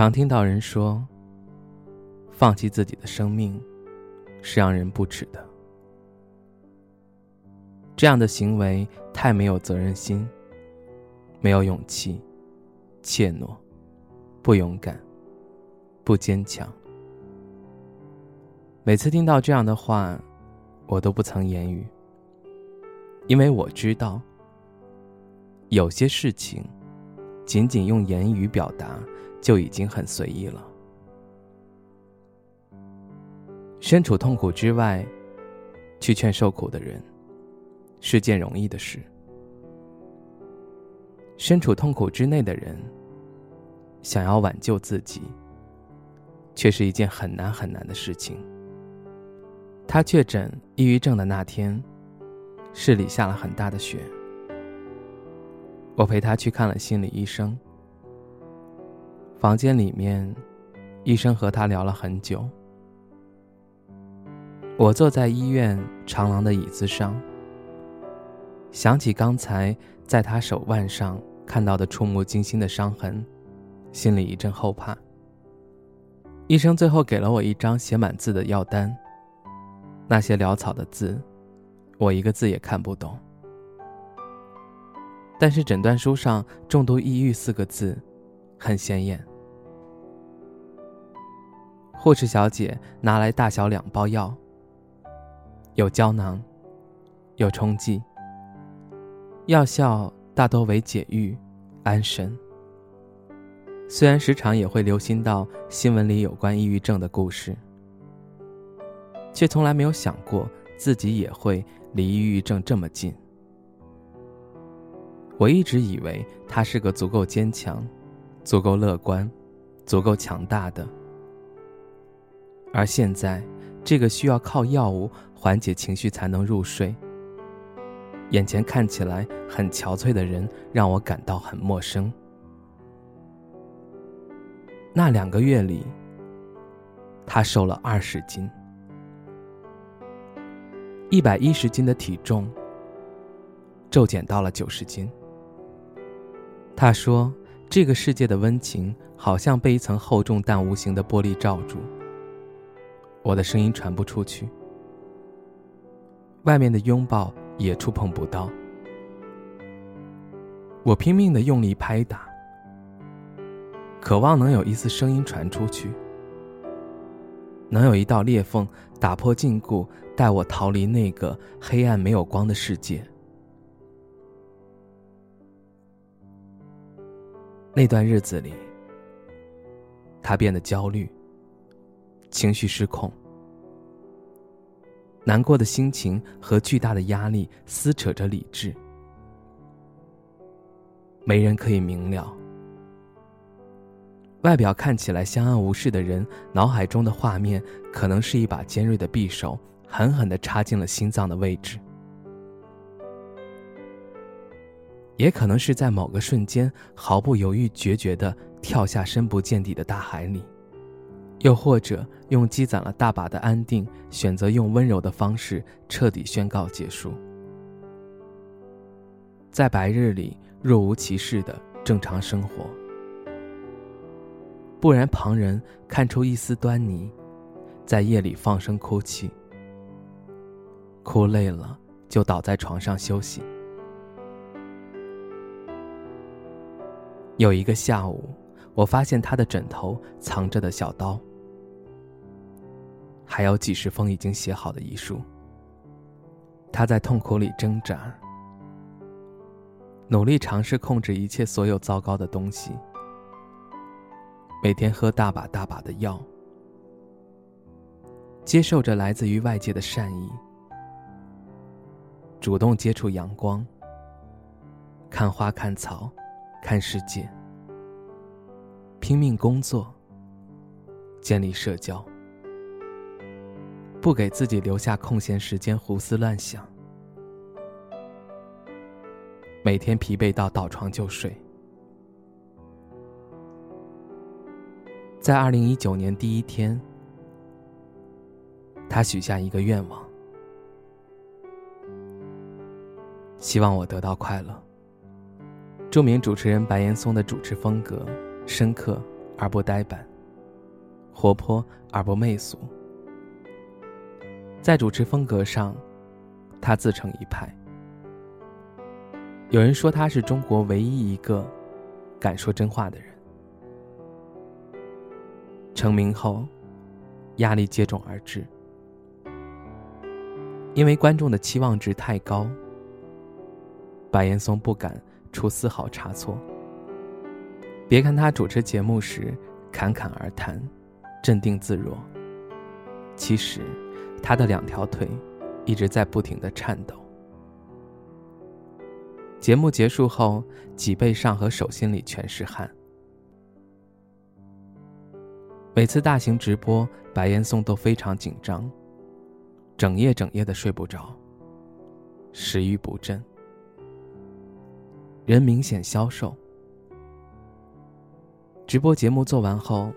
常听到人说，放弃自己的生命是让人不齿的。这样的行为太没有责任心，没有勇气，怯懦，不勇敢，不坚强。每次听到这样的话，我都不曾言语，因为我知道，有些事情，仅仅用言语表达。就已经很随意了。身处痛苦之外，去劝受苦的人，是件容易的事；身处痛苦之内的人，想要挽救自己，却是一件很难很难的事情。他确诊抑郁症的那天，市里下了很大的雪，我陪他去看了心理医生。房间里面，医生和他聊了很久。我坐在医院长廊的椅子上，想起刚才在他手腕上看到的触目惊心的伤痕，心里一阵后怕。医生最后给了我一张写满字的药单，那些潦草的字，我一个字也看不懂。但是诊断书上“重度抑郁”四个字，很显眼。护士小姐拿来大小两包药，有胶囊，有冲剂。药效大多为解郁、安神。虽然时常也会留心到新闻里有关抑郁症的故事，却从来没有想过自己也会离抑郁症这么近。我一直以为他是个足够坚强、足够乐观、足够强大的。而现在，这个需要靠药物缓解情绪才能入睡、眼前看起来很憔悴的人，让我感到很陌生。那两个月里，他瘦了二十斤，一百一十斤的体重骤减到了九十斤。他说：“这个世界的温情，好像被一层厚重但无形的玻璃罩住。”我的声音传不出去，外面的拥抱也触碰不到。我拼命的用力拍打，渴望能有一丝声音传出去，能有一道裂缝打破禁锢，带我逃离那个黑暗没有光的世界。那段日子里，他变得焦虑。情绪失控，难过的心情和巨大的压力撕扯着理智，没人可以明了。外表看起来相安无事的人，脑海中的画面可能是一把尖锐的匕首，狠狠的插进了心脏的位置，也可能是在某个瞬间毫不犹豫、决绝的跳下深不见底的大海里。又或者用积攒了大把的安定，选择用温柔的方式彻底宣告结束，在白日里若无其事的正常生活，不然旁人看出一丝端倪，在夜里放声哭泣，哭累了就倒在床上休息。有一个下午，我发现他的枕头藏着的小刀。还有几十封已经写好的遗书。他在痛苦里挣扎，努力尝试控制一切所有糟糕的东西，每天喝大把大把的药，接受着来自于外界的善意，主动接触阳光，看花看草，看世界。拼命工作，建立社交，不给自己留下空闲时间胡思乱想，每天疲惫到倒床就睡。在二零一九年第一天，他许下一个愿望，希望我得到快乐。著名主持人白岩松的主持风格深刻而不呆板，活泼而不媚俗。在主持风格上，他自成一派。有人说他是中国唯一一个敢说真话的人。成名后，压力接踵而至，因为观众的期望值太高，白岩松不敢。出丝毫差错。别看他主持节目时侃侃而谈，镇定自若，其实他的两条腿一直在不停的颤抖。节目结束后，脊背上和手心里全是汗。每次大型直播，白岩松都非常紧张，整夜整夜的睡不着，食欲不振。人明显消瘦。直播节目做完后，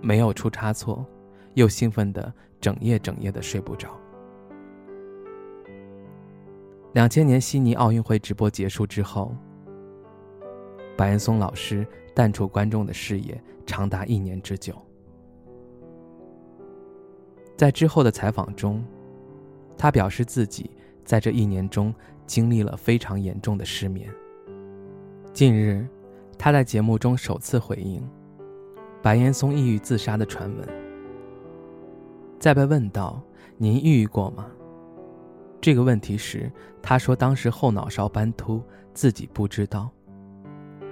没有出差错，又兴奋的整夜整夜的睡不着。两千年悉尼奥运会直播结束之后，白岩松老师淡出观众的视野长达一年之久。在之后的采访中，他表示自己在这一年中经历了非常严重的失眠。近日，他在节目中首次回应白岩松抑郁自杀的传闻。在被问到“您抑郁过吗？”这个问题时，他说当时后脑勺斑秃，自己不知道，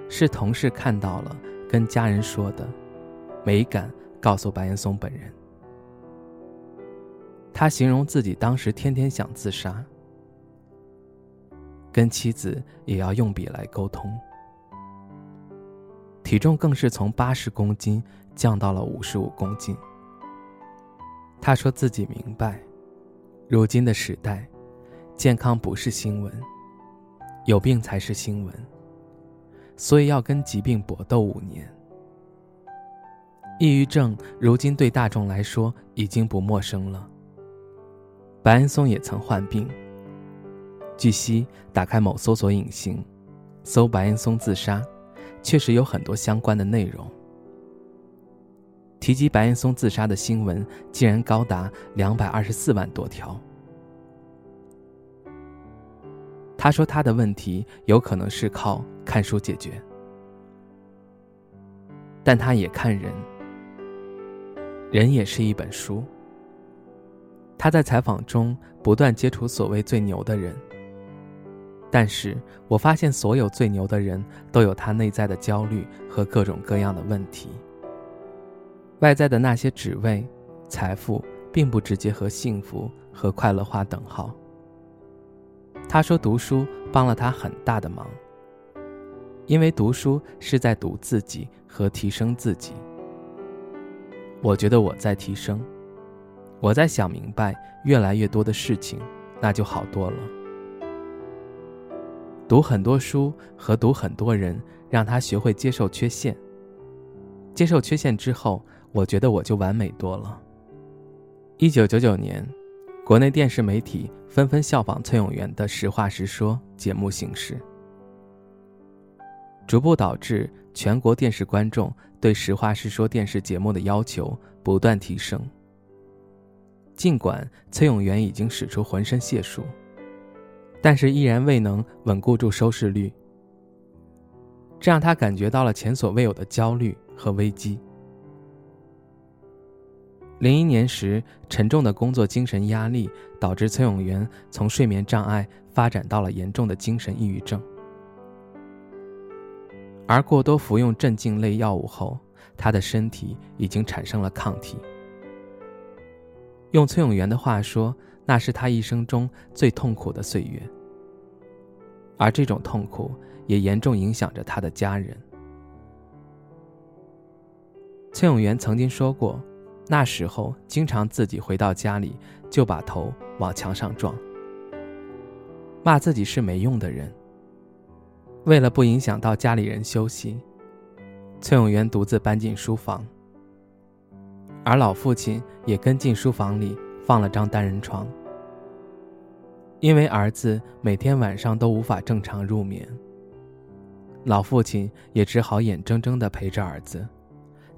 是同事看到了，跟家人说的，没敢告诉白岩松本人。他形容自己当时天天想自杀，跟妻子也要用笔来沟通。体重更是从八十公斤降到了五十五公斤。他说自己明白，如今的时代，健康不是新闻，有病才是新闻，所以要跟疾病搏斗五年。抑郁症如今对大众来说已经不陌生了。白岩松也曾患病。据悉，打开某搜索引擎，搜白岩松自杀。确实有很多相关的内容。提及白岩松自杀的新闻竟然高达两百二十四万多条。他说他的问题有可能是靠看书解决，但他也看人，人也是一本书。他在采访中不断接触所谓最牛的人。但是我发现，所有最牛的人都有他内在的焦虑和各种各样的问题。外在的那些职位、财富，并不直接和幸福和快乐画等号。他说，读书帮了他很大的忙，因为读书是在读自己和提升自己。我觉得我在提升，我在想明白越来越多的事情，那就好多了。读很多书和读很多人，让他学会接受缺陷。接受缺陷之后，我觉得我就完美多了。一九九九年，国内电视媒体纷纷效仿崔永元的《实话实说》节目形式，逐步导致全国电视观众对《实话实说》电视节目的要求不断提升。尽管崔永元已经使出浑身解数。但是依然未能稳固住收视率，这让他感觉到了前所未有的焦虑和危机。零一年时，沉重的工作精神压力导致崔永元从睡眠障碍发展到了严重的精神抑郁症，而过多服用镇静类药物后，他的身体已经产生了抗体。用崔永元的话说。那是他一生中最痛苦的岁月，而这种痛苦也严重影响着他的家人。崔永元曾经说过，那时候经常自己回到家里就把头往墙上撞，骂自己是没用的人。为了不影响到家里人休息，崔永元独自搬进书房，而老父亲也跟进书房里放了张单人床。因为儿子每天晚上都无法正常入眠，老父亲也只好眼睁睁地陪着儿子。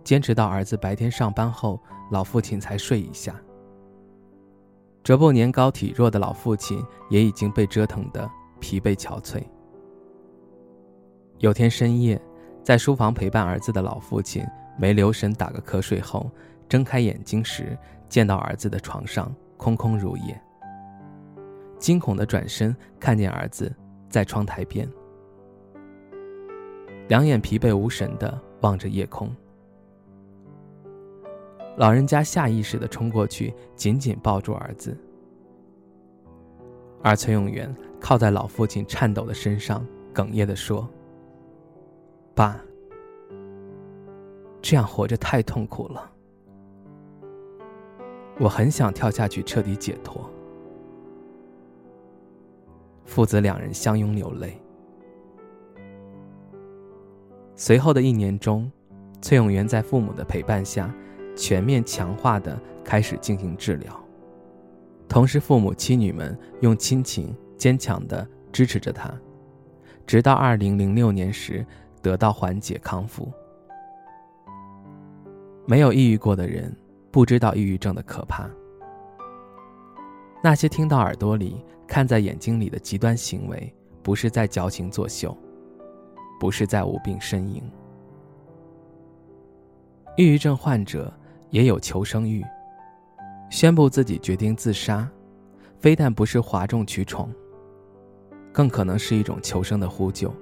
坚持到儿子白天上班后，老父亲才睡一下。这不年高体弱的老父亲也已经被折腾得疲惫憔悴。有天深夜，在书房陪伴儿子的老父亲没留神打个瞌睡后，睁开眼睛时，见到儿子的床上空空如也。惊恐的转身，看见儿子在窗台边，两眼疲惫无神地望着夜空。老人家下意识地冲过去，紧紧抱住儿子，而崔永元靠在老父亲颤抖的身上，哽咽地说：“爸，这样活着太痛苦了，我很想跳下去彻底解脱。”父子两人相拥流泪。随后的一年中，崔永元在父母的陪伴下。全面强化的开始进行治疗，同时父母妻女们用亲情坚强的支持着他，直到二零零六年时得到缓解康复。没有抑郁过的人不知道抑郁症的可怕。那些听到耳朵里、看在眼睛里的极端行为，不是在矫情作秀，不是在无病呻吟。抑郁症患者。也有求生欲。宣布自己决定自杀，非但不是哗众取宠，更可能是一种求生的呼救。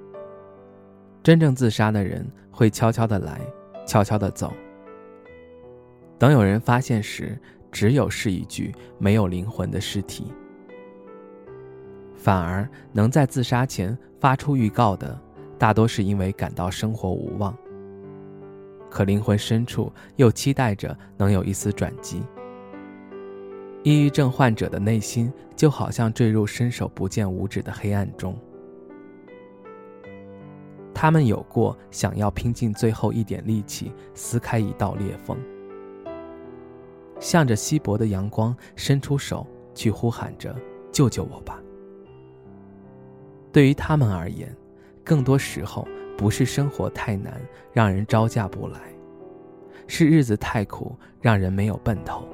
真正自杀的人会悄悄的来，悄悄的走。等有人发现时，只有是一具没有灵魂的尸体。反而能在自杀前发出预告的，大多是因为感到生活无望。可灵魂深处又期待着能有一丝转机。抑郁症患者的内心就好像坠入伸手不见五指的黑暗中，他们有过想要拼尽最后一点力气撕开一道裂缝，向着稀薄的阳光伸出手去呼喊着“救救我吧”。对于他们而言，更多时候。不是生活太难让人招架不来，是日子太苦让人没有奔头。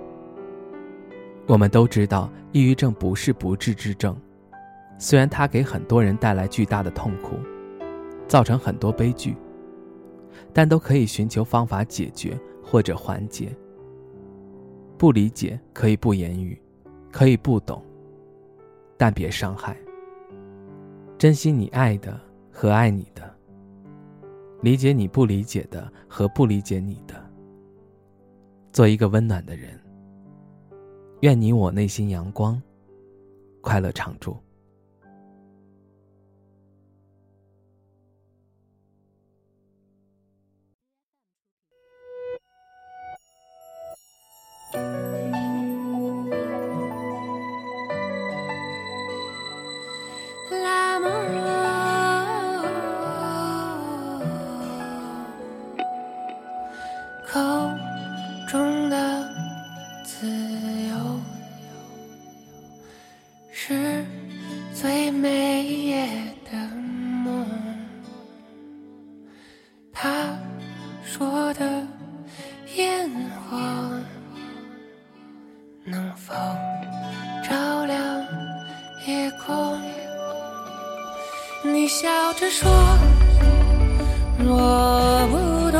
我们都知道，抑郁症不是不治之症，虽然它给很多人带来巨大的痛苦，造成很多悲剧，但都可以寻求方法解决或者缓解。不理解可以不言语，可以不懂，但别伤害。珍惜你爱的和爱你的。理解你不理解的和不理解你的，做一个温暖的人。愿你我内心阳光，快乐常驻。的烟火能否照亮夜空？你笑着说，我不懂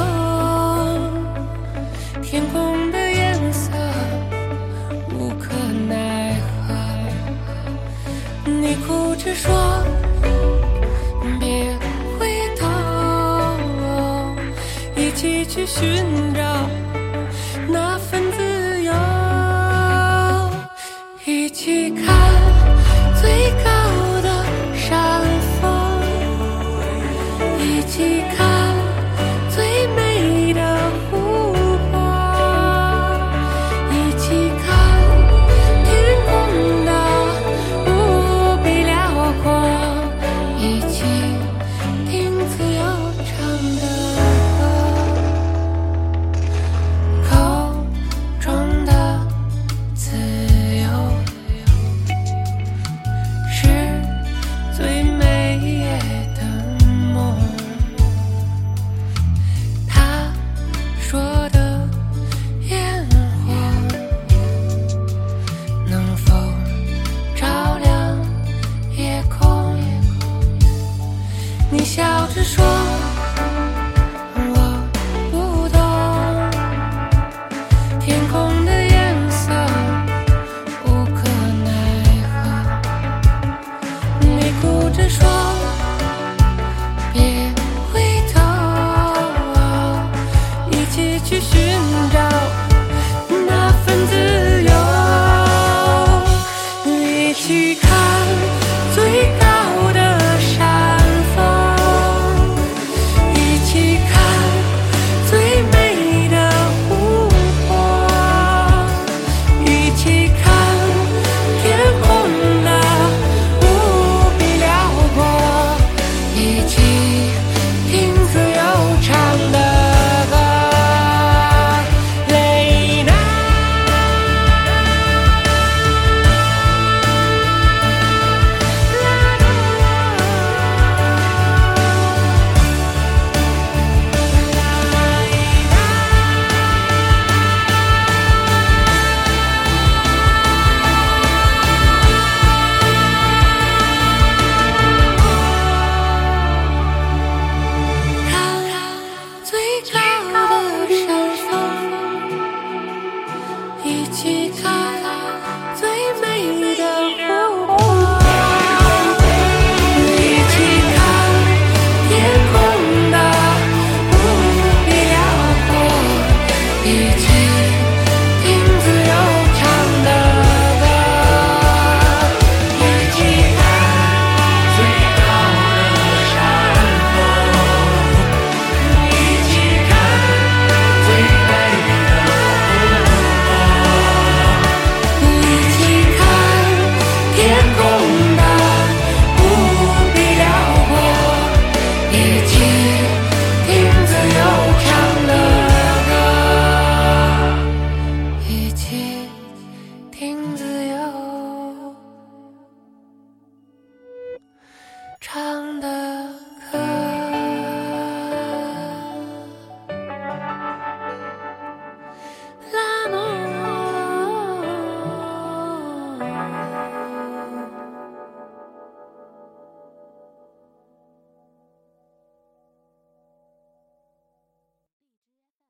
天空的颜色，无可奈何。你哭着说，去寻找。